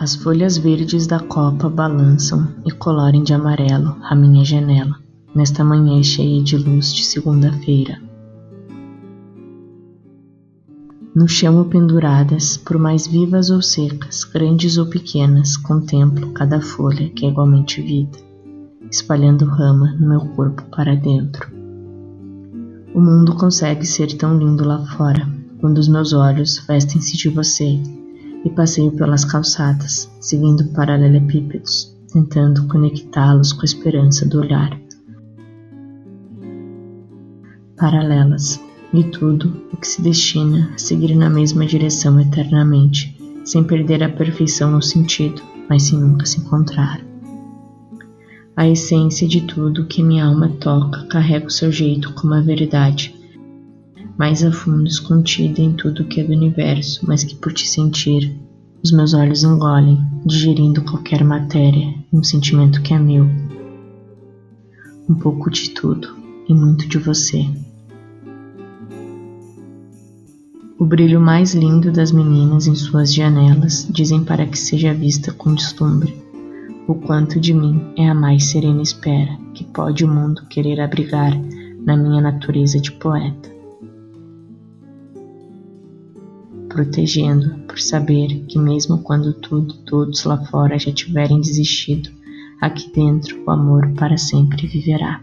As folhas verdes da copa balançam e colorem de amarelo a minha janela, nesta manhã cheia de luz de segunda-feira. No chão penduradas, por mais vivas ou secas, grandes ou pequenas, contemplo cada folha que é igualmente vida, espalhando rama no meu corpo para dentro. O mundo consegue ser tão lindo lá fora, quando os meus olhos vestem-se de você e passeio pelas calçadas, seguindo paralelepípedos, tentando conectá-los com a esperança do olhar. Paralelas, e tudo o que se destina a seguir na mesma direção eternamente, sem perder a perfeição no sentido, mas sem nunca se encontrar. A essência de tudo que minha alma toca carrega o seu jeito como a verdade, mais a fundo escontida em tudo que é do universo, mas que por te sentir, os meus olhos engolem, digerindo qualquer matéria um sentimento que é meu. Um pouco de tudo e muito de você. O brilho mais lindo das meninas em suas janelas dizem para que seja vista com deslumbre. O quanto de mim é a mais serena espera que pode o mundo querer abrigar na minha natureza de poeta. Protegendo, por saber que, mesmo quando tudo, todos lá fora já tiverem desistido, aqui dentro o amor para sempre viverá.